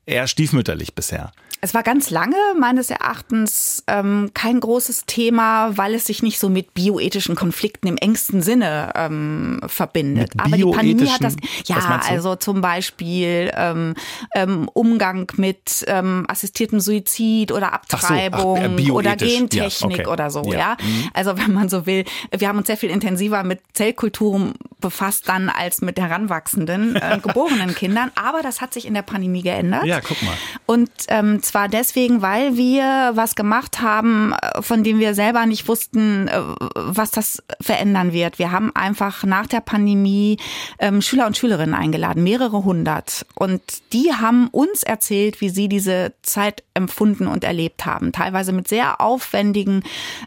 Speaker 3: eher stiefmütterlich bisher?
Speaker 2: Es war ganz lange meines Erachtens ähm, kein großes Thema, weil es sich nicht so mit bioethischen Konflikten im engsten Sinne ähm, verbindet.
Speaker 3: Aber die Pandemie hat das.
Speaker 2: Ja, also zum Beispiel ähm, ähm, Umgang mit ähm, assistiertem Suizid oder Abtreibung so, ach, äh, oder Gentechnik ja, okay. oder so. Ja. ja? Mhm. Also wenn man so will, wir haben uns sehr viel intensiver mit Zellkulturen befasst dann als mit heranwachsenden äh, geborenen Kindern. Aber das hat sich in der Pandemie geändert.
Speaker 3: Ja, guck mal.
Speaker 2: Und ähm, zwar deswegen, weil wir was gemacht haben, äh, von dem wir selber nicht wussten, äh, was das verändern wird. Wir haben einfach nach der Pandemie ähm, Schüler und Schülerinnen eingeladen, mehrere hundert. Und die haben uns erzählt, wie sie diese Zeit empfunden und erlebt haben. Teilweise mit sehr aufwendigen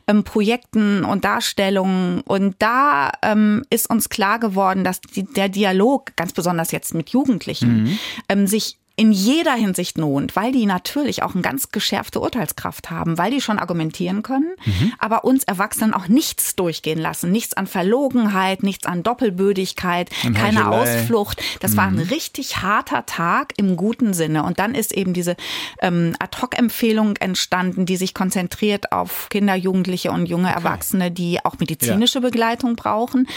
Speaker 2: ähm, Projekten und Darstellungen. Und da ähm, ist uns klar geworden, dass der Dialog, ganz besonders jetzt mit Jugendlichen, mhm. sich in jeder Hinsicht lohnt, weil die natürlich auch eine ganz geschärfte Urteilskraft haben, weil die schon argumentieren können, mhm. aber uns Erwachsenen auch nichts durchgehen lassen. Nichts an Verlogenheit, nichts an Doppelbödigkeit, an keine Ausflucht. Das mhm. war ein mhm. richtig harter Tag im guten Sinne. Und dann ist eben diese ähm, Ad-Hoc-Empfehlung entstanden, die sich konzentriert auf Kinder, Jugendliche und junge Erwachsene, die auch medizinische ja. Begleitung brauchen.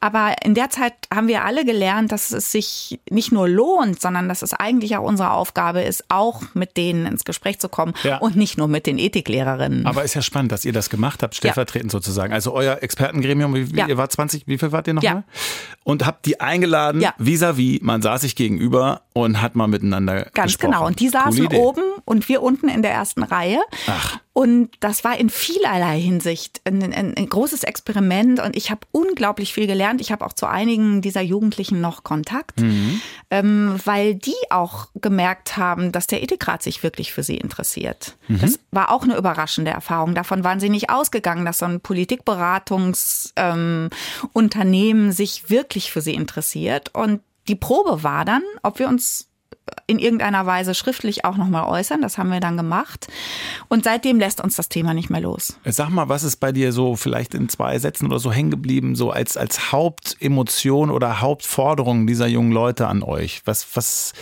Speaker 2: Aber in der Zeit haben wir alle gelernt, dass es sich nicht nur lohnt, sondern dass es eigentlich auch unsere Aufgabe ist, auch mit denen ins Gespräch zu kommen ja. und nicht nur mit den Ethiklehrerinnen.
Speaker 3: Aber ist ja spannend, dass ihr das gemacht habt, stellvertretend ja. sozusagen. Also euer Expertengremium, wie, ja. ihr wart 20, wie viel wart ihr nochmal? Ja. Und habt die eingeladen, vis-à-vis, -vis, man saß sich gegenüber und hat mal miteinander
Speaker 2: Ganz
Speaker 3: gesprochen.
Speaker 2: genau. Und die saßen oben und wir unten in der ersten Reihe.
Speaker 3: Ach.
Speaker 2: Und das war in vielerlei Hinsicht ein, ein, ein großes Experiment und ich habe unglaublich viel gelernt. Ich habe auch zu einigen dieser Jugendlichen noch Kontakt, mhm. ähm, weil die auch gemerkt haben, dass der Ethikrat sich wirklich für sie interessiert. Mhm. Das war auch eine überraschende Erfahrung. Davon waren sie nicht ausgegangen, dass so ein Politikberatungsunternehmen ähm, sich wirklich für sie interessiert. Und die Probe war dann, ob wir uns in irgendeiner Weise schriftlich auch nochmal äußern. Das haben wir dann gemacht. Und seitdem lässt uns das Thema nicht mehr los.
Speaker 3: Sag mal, was ist bei dir so vielleicht in zwei Sätzen oder so hängen geblieben, so als, als Hauptemotion oder Hauptforderung dieser jungen Leute an euch? Was, was,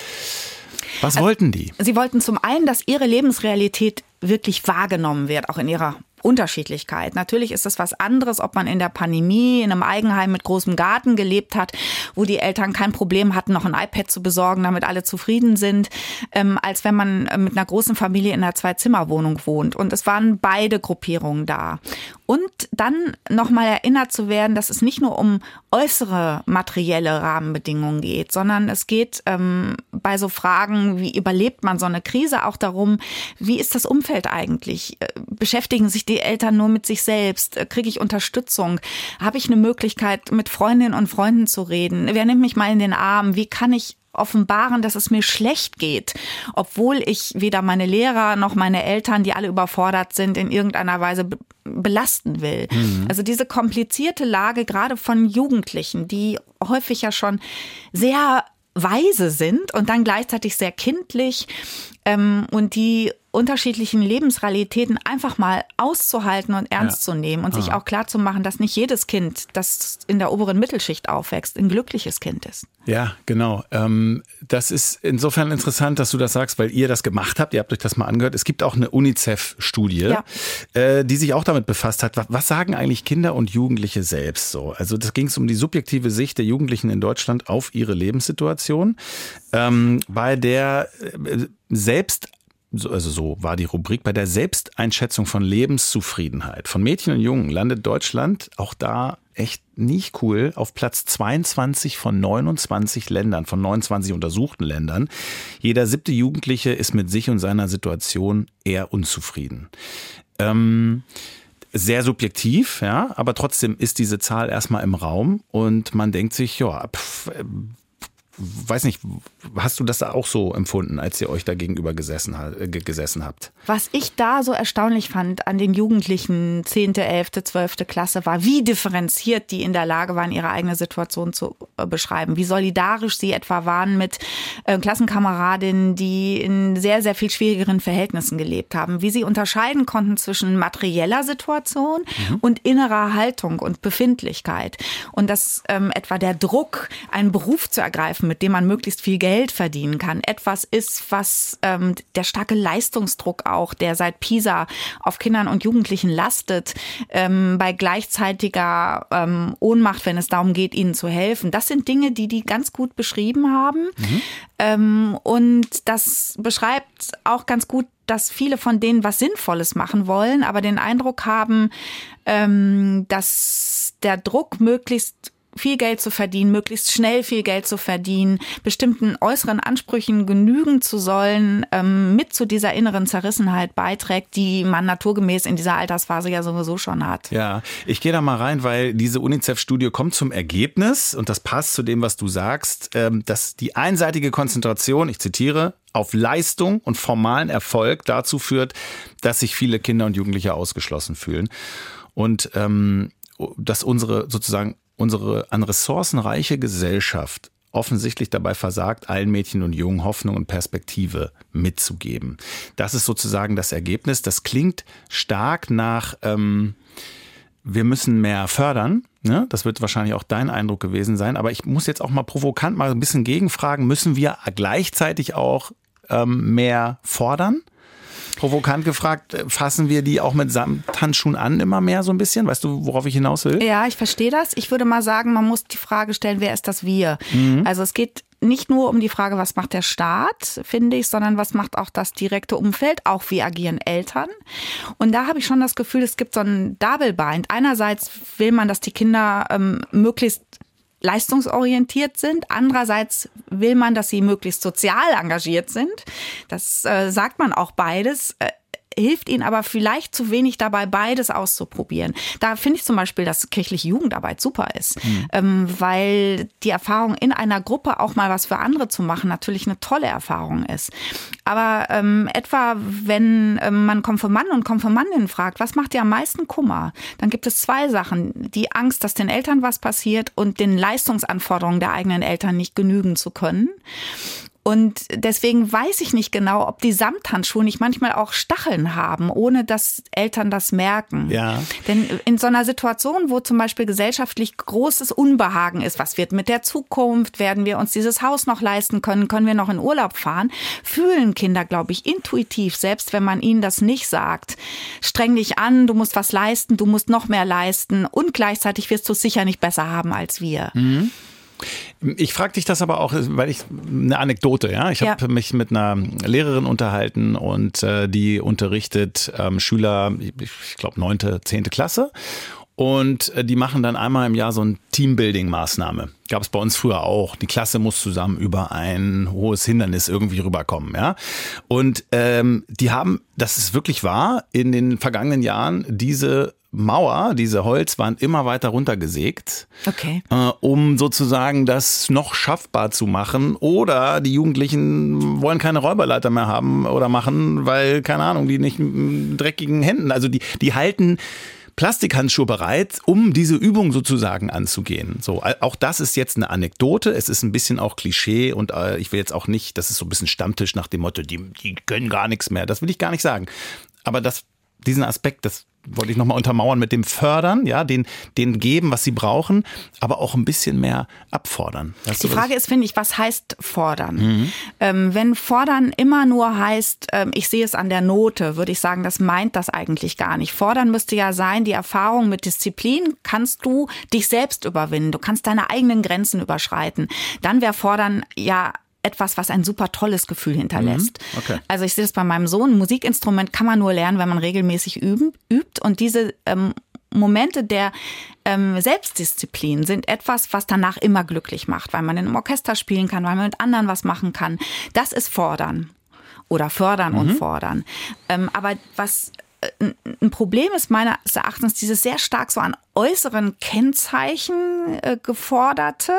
Speaker 3: was also, wollten die?
Speaker 2: Sie wollten zum einen, dass ihre Lebensrealität wirklich wahrgenommen wird, auch in ihrer Unterschiedlichkeit. Natürlich ist es was anderes, ob man in der Pandemie in einem Eigenheim mit großem Garten gelebt hat, wo die Eltern kein Problem hatten, noch ein iPad zu besorgen, damit alle zufrieden sind, ähm, als wenn man äh, mit einer großen Familie in einer Zwei-Zimmer-Wohnung wohnt. Und es waren beide Gruppierungen da. Und dann nochmal erinnert zu werden, dass es nicht nur um äußere materielle Rahmenbedingungen geht, sondern es geht ähm, bei so Fragen, wie überlebt man so eine Krise, auch darum, wie ist das Umfeld eigentlich? Äh, beschäftigen sich die Eltern nur mit sich selbst? Kriege ich Unterstützung? Habe ich eine Möglichkeit, mit Freundinnen und Freunden zu reden? Wer nimmt mich mal in den Arm? Wie kann ich offenbaren, dass es mir schlecht geht, obwohl ich weder meine Lehrer noch meine Eltern, die alle überfordert sind, in irgendeiner Weise belasten will. Mhm. Also diese komplizierte Lage gerade von Jugendlichen, die häufig ja schon sehr weise sind und dann gleichzeitig sehr kindlich ähm, und die unterschiedlichen Lebensrealitäten einfach mal auszuhalten und ernst ja. zu nehmen und Aha. sich auch klar zu machen, dass nicht jedes Kind, das in der oberen Mittelschicht aufwächst, ein glückliches Kind ist.
Speaker 3: Ja, genau. Ähm, das ist insofern interessant, dass du das sagst, weil ihr das gemacht habt. Ihr habt euch das mal angehört. Es gibt auch eine UNICEF-Studie, ja. äh, die sich auch damit befasst hat. Was sagen eigentlich Kinder und Jugendliche selbst so? Also das ging es um die subjektive Sicht der Jugendlichen in Deutschland auf ihre Lebenssituation, ähm, bei der äh, selbst also so war die Rubrik, bei der Selbsteinschätzung von Lebenszufriedenheit von Mädchen und Jungen landet Deutschland auch da echt nicht cool auf Platz 22 von 29 Ländern, von 29 untersuchten Ländern. Jeder siebte Jugendliche ist mit sich und seiner Situation eher unzufrieden. Ähm, sehr subjektiv, ja, aber trotzdem ist diese Zahl erstmal im Raum und man denkt sich, ja, pff, weiß nicht, hast du das auch so empfunden, als ihr euch da gegenüber gesessen, äh, gesessen habt?
Speaker 2: Was ich da so erstaunlich fand an den Jugendlichen 10., 11., 12. Klasse war, wie differenziert die in der Lage waren, ihre eigene Situation zu äh, beschreiben. Wie solidarisch sie etwa waren mit äh, Klassenkameradinnen, die in sehr, sehr viel schwierigeren Verhältnissen gelebt haben. Wie sie unterscheiden konnten zwischen materieller Situation mhm. und innerer Haltung und Befindlichkeit. Und dass ähm, etwa der Druck, einen Beruf zu ergreifen, mit dem man möglichst viel Geld verdienen kann, etwas ist, was ähm, der starke Leistungsdruck auch, der seit Pisa auf Kindern und Jugendlichen lastet, ähm, bei gleichzeitiger ähm, Ohnmacht, wenn es darum geht, ihnen zu helfen. Das sind Dinge, die die ganz gut beschrieben haben. Mhm. Ähm, und das beschreibt auch ganz gut, dass viele von denen was Sinnvolles machen wollen, aber den Eindruck haben, ähm, dass der Druck möglichst viel Geld zu verdienen, möglichst schnell viel Geld zu verdienen, bestimmten äußeren Ansprüchen genügen zu sollen, ähm, mit zu dieser inneren Zerrissenheit beiträgt, die man naturgemäß in dieser Altersphase ja sowieso schon hat.
Speaker 3: Ja, ich gehe da mal rein, weil diese UNICEF-Studie kommt zum Ergebnis, und das passt zu dem, was du sagst, ähm, dass die einseitige Konzentration, ich zitiere, auf Leistung und formalen Erfolg dazu führt, dass sich viele Kinder und Jugendliche ausgeschlossen fühlen. Und ähm, dass unsere sozusagen unsere an Ressourcen reiche Gesellschaft offensichtlich dabei versagt, allen Mädchen und Jungen Hoffnung und Perspektive mitzugeben. Das ist sozusagen das Ergebnis. Das klingt stark nach, ähm, wir müssen mehr fördern. Ne? Das wird wahrscheinlich auch dein Eindruck gewesen sein. Aber ich muss jetzt auch mal provokant mal ein bisschen gegenfragen, müssen wir gleichzeitig auch ähm, mehr fordern? Provokant gefragt, äh, fassen wir die auch mit Samthandschuhen an immer mehr so ein bisschen? Weißt du, worauf ich hinaus will?
Speaker 2: Ja, ich verstehe das. Ich würde mal sagen, man muss die Frage stellen, wer ist das wir? Mhm. Also es geht nicht nur um die Frage, was macht der Staat, finde ich, sondern was macht auch das direkte Umfeld, auch wie agieren Eltern. Und da habe ich schon das Gefühl, es gibt so ein Double Bind. Einerseits will man, dass die Kinder ähm, möglichst leistungsorientiert sind. Andererseits will man, dass sie möglichst sozial engagiert sind. Das äh, sagt man auch beides. Hilft ihnen aber vielleicht zu wenig dabei, beides auszuprobieren. Da finde ich zum Beispiel, dass kirchliche Jugendarbeit super ist, mhm. ähm, weil die Erfahrung in einer Gruppe auch mal was für andere zu machen natürlich eine tolle Erfahrung ist. Aber ähm, etwa, wenn ähm, man Konfirmanden und Konfirmandinnen fragt, was macht dir am meisten Kummer, dann gibt es zwei Sachen. Die Angst, dass den Eltern was passiert und den Leistungsanforderungen der eigenen Eltern nicht genügen zu können. Und deswegen weiß ich nicht genau, ob die Samthandschuhe nicht manchmal auch Stacheln haben, ohne dass Eltern das merken.
Speaker 3: Ja.
Speaker 2: Denn in so einer Situation, wo zum Beispiel gesellschaftlich großes Unbehagen ist, was wird mit der Zukunft, werden wir uns dieses Haus noch leisten können, können wir noch in Urlaub fahren, fühlen Kinder, glaube ich, intuitiv, selbst wenn man ihnen das nicht sagt. Streng dich an, du musst was leisten, du musst noch mehr leisten und gleichzeitig wirst du es sicher nicht besser haben als wir.
Speaker 3: Mhm. Ich frage dich das aber auch, weil ich eine Anekdote, ja. Ich ja. habe mich mit einer Lehrerin unterhalten und äh, die unterrichtet ähm, Schüler, ich glaube neunte, zehnte Klasse. Und äh, die machen dann einmal im Jahr so ein Teambuilding-Maßnahme. Gab es bei uns früher auch. Die Klasse muss zusammen über ein hohes Hindernis irgendwie rüberkommen, ja. Und ähm, die haben, das ist wirklich wahr, in den vergangenen Jahren diese Mauer, diese Holzwand immer weiter runtergesägt,
Speaker 2: okay.
Speaker 3: äh, um sozusagen das noch schaffbar zu machen. Oder die Jugendlichen wollen keine Räuberleiter mehr haben oder machen, weil, keine Ahnung, die nicht mit dreckigen Händen, also die, die halten Plastikhandschuhe bereit, um diese Übung sozusagen anzugehen. So, auch das ist jetzt eine Anekdote. Es ist ein bisschen auch Klischee und äh, ich will jetzt auch nicht, das ist so ein bisschen Stammtisch nach dem Motto, die, die können gar nichts mehr. Das will ich gar nicht sagen. Aber das, diesen Aspekt, das wollte ich nochmal untermauern mit dem Fördern, ja, den, den geben, was sie brauchen, aber auch ein bisschen mehr abfordern.
Speaker 2: Weißt die Frage ist, finde ich, was heißt fordern? Mhm. Ähm, wenn fordern immer nur heißt, ähm, ich sehe es an der Note, würde ich sagen, das meint das eigentlich gar nicht. Fordern müsste ja sein, die Erfahrung mit Disziplin kannst du dich selbst überwinden, du kannst deine eigenen Grenzen überschreiten. Dann wäre fordern ja etwas, was ein super tolles Gefühl hinterlässt. Mhm. Okay. Also ich sehe das bei meinem Sohn. Ein Musikinstrument kann man nur lernen, wenn man regelmäßig üben, übt. Und diese ähm, Momente der ähm, Selbstdisziplin sind etwas, was danach immer glücklich macht, weil man in einem Orchester spielen kann, weil man mit anderen was machen kann. Das ist fordern oder fördern mhm. und fordern. Ähm, aber was äh, ein Problem ist meines Erachtens dieses sehr stark so an äußeren Kennzeichen äh, geforderte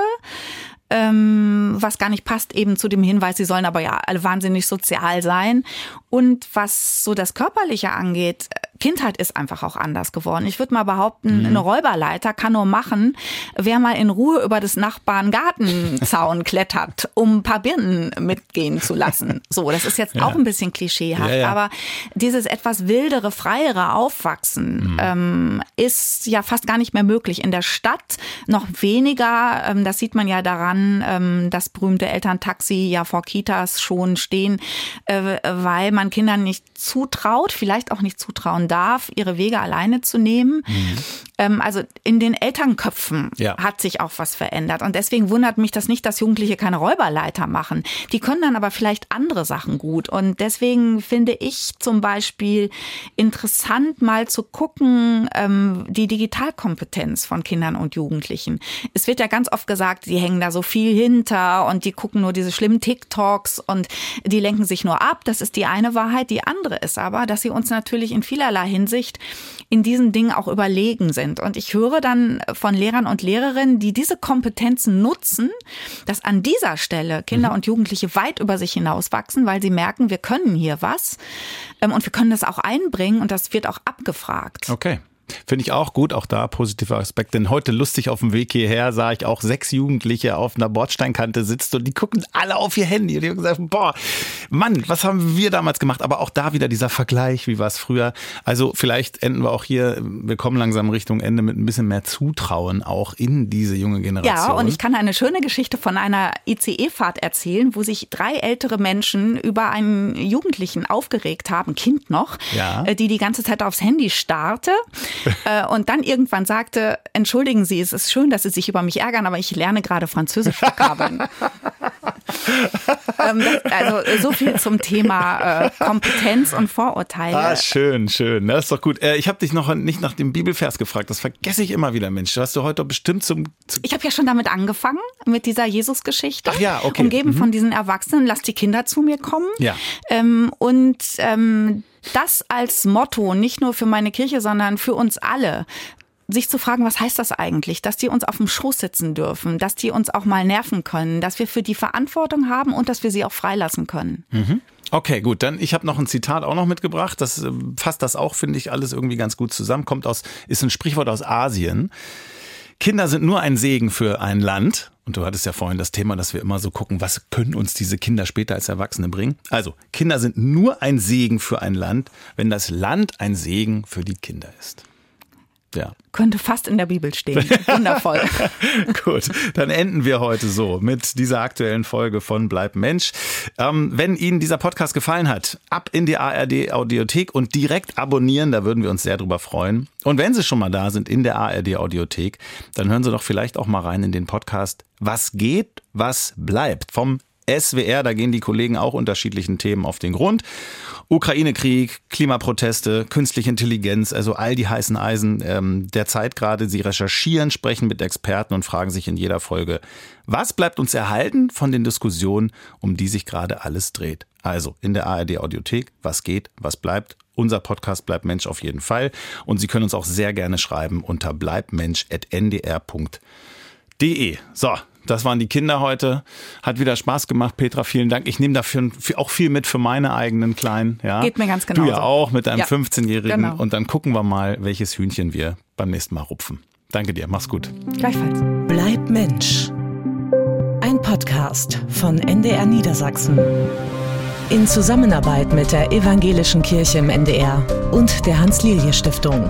Speaker 2: ähm, was gar nicht passt eben zu dem Hinweis, sie sollen aber ja alle wahnsinnig sozial sein. Und was so das Körperliche angeht, Kindheit ist einfach auch anders geworden. Ich würde mal behaupten, mhm. eine Räuberleiter kann nur machen, wer mal in Ruhe über des Nachbarn Gartenzaun klettert, um ein paar Birnen mitgehen zu lassen. So, das ist jetzt ja. auch ein bisschen klischeehaft, ja, ja. aber dieses etwas wildere, freiere Aufwachsen mhm. ähm, ist ja fast gar nicht mehr möglich. In der Stadt noch weniger. Ähm, das sieht man ja daran, ähm, dass berühmte Elterntaxi ja vor Kitas schon stehen, äh, weil man Kindern nicht zutraut, vielleicht auch nicht zutrauen darf, ihre Wege alleine zu nehmen. Mhm. Ähm, also in den Elternköpfen ja. hat sich auch was verändert. Und deswegen wundert mich das nicht, dass Jugendliche keine Räuberleiter machen. Die können dann aber vielleicht andere Sachen gut. Und deswegen finde ich zum Beispiel interessant, mal zu gucken, ähm, die Digitalkompetenz von Kindern und Jugendlichen. Es wird ja ganz oft gesagt, sie hängen da so viel hinter und die gucken nur diese schlimmen TikToks und die lenken sich nur ab. Das ist die eine Wahrheit. Die andere ist aber, dass sie uns natürlich in vielerlei vielerlei Hinsicht in diesen Dingen auch überlegen sind. Und ich höre dann von Lehrern und Lehrerinnen, die diese Kompetenzen nutzen, dass an dieser Stelle Kinder mhm. und Jugendliche weit über sich hinauswachsen, weil sie merken, wir können hier was ähm, und wir können das auch einbringen und das wird auch abgefragt.
Speaker 3: Okay. Finde ich auch gut, auch da positiver Aspekt. Denn heute lustig auf dem Weg hierher sah ich auch sechs Jugendliche auf einer Bordsteinkante sitzen und die gucken alle auf ihr Handy und die haben gesagt, boah, Mann, was haben wir damals gemacht? Aber auch da wieder dieser Vergleich, wie war es früher? Also vielleicht enden wir auch hier, wir kommen langsam Richtung Ende mit ein bisschen mehr Zutrauen auch in diese junge Generation.
Speaker 2: Ja, und ich kann eine schöne Geschichte von einer ICE-Fahrt erzählen, wo sich drei ältere Menschen über einen Jugendlichen aufgeregt haben, Kind noch, ja. Äh, die die ganze Zeit aufs Handy starrte. Äh, und dann irgendwann sagte, entschuldigen Sie, es ist schön, dass Sie sich über mich ärgern, aber ich lerne gerade Französisch Vokabeln. ähm, also so viel zum Thema äh, Kompetenz und Vorurteile.
Speaker 3: Ah, schön, schön. Das ist doch gut. Äh, ich habe dich noch nicht nach dem Bibelvers gefragt. Das vergesse ich immer wieder, Mensch. Hast du heute bestimmt zum... zum
Speaker 2: ich habe ja schon damit angefangen, mit dieser Jesus-Geschichte.
Speaker 3: Ach ja, okay.
Speaker 2: Umgeben mhm. von diesen Erwachsenen, lass die Kinder zu mir kommen.
Speaker 3: Ja.
Speaker 2: Ähm, und ähm, das als Motto, nicht nur für meine Kirche, sondern für uns alle, sich zu fragen, was heißt das eigentlich, dass die uns auf dem Schoß sitzen dürfen, dass die uns auch mal nerven können, dass wir für die Verantwortung haben und dass wir sie auch freilassen können.
Speaker 3: Mhm. Okay, gut. Dann ich habe noch ein Zitat auch noch mitgebracht. Das äh, fasst das auch, finde ich, alles irgendwie ganz gut zusammen. Kommt aus, ist ein Sprichwort aus Asien. Kinder sind nur ein Segen für ein Land. Und du hattest ja vorhin das Thema, dass wir immer so gucken, was können uns diese Kinder später als Erwachsene bringen. Also, Kinder sind nur ein Segen für ein Land, wenn das Land ein Segen für die Kinder ist.
Speaker 2: Ja. Könnte fast in der Bibel stehen. Wundervoll.
Speaker 3: Gut, dann enden wir heute so mit dieser aktuellen Folge von Bleib Mensch. Ähm, wenn Ihnen dieser Podcast gefallen hat, ab in die ARD Audiothek und direkt abonnieren, da würden wir uns sehr drüber freuen. Und wenn Sie schon mal da sind in der ARD Audiothek, dann hören Sie doch vielleicht auch mal rein in den Podcast Was geht, was bleibt vom SWR. Da gehen die Kollegen auch unterschiedlichen Themen auf den Grund. Ukraine-Krieg, Klimaproteste, künstliche Intelligenz, also all die heißen Eisen ähm, der Zeit gerade. Sie recherchieren, sprechen mit Experten und fragen sich in jeder Folge, was bleibt uns erhalten von den Diskussionen, um die sich gerade alles dreht. Also in der ARD Audiothek, was geht, was bleibt. Unser Podcast bleibt Mensch auf jeden Fall. Und Sie können uns auch sehr gerne schreiben unter bleibmensch.ndr.de. So, das waren die Kinder heute. Hat wieder Spaß gemacht, Petra. Vielen Dank. Ich nehme dafür auch viel mit für meine eigenen Kleinen. Ja.
Speaker 2: Geht mir ganz genau.
Speaker 3: Du ja auch mit deinem
Speaker 2: Ja,
Speaker 3: 15-Jährigen.
Speaker 2: genau.
Speaker 3: Und dann gucken wir mal, welches Hühnchen wir beim nächsten Mal rupfen. Danke dir. Mach's gut.
Speaker 2: Gleichfalls.
Speaker 1: Bleib Mensch. Ein Podcast von NDR Niedersachsen. In Zusammenarbeit mit der Evangelischen Kirche im NDR und der Hans-Lilje-Stiftung.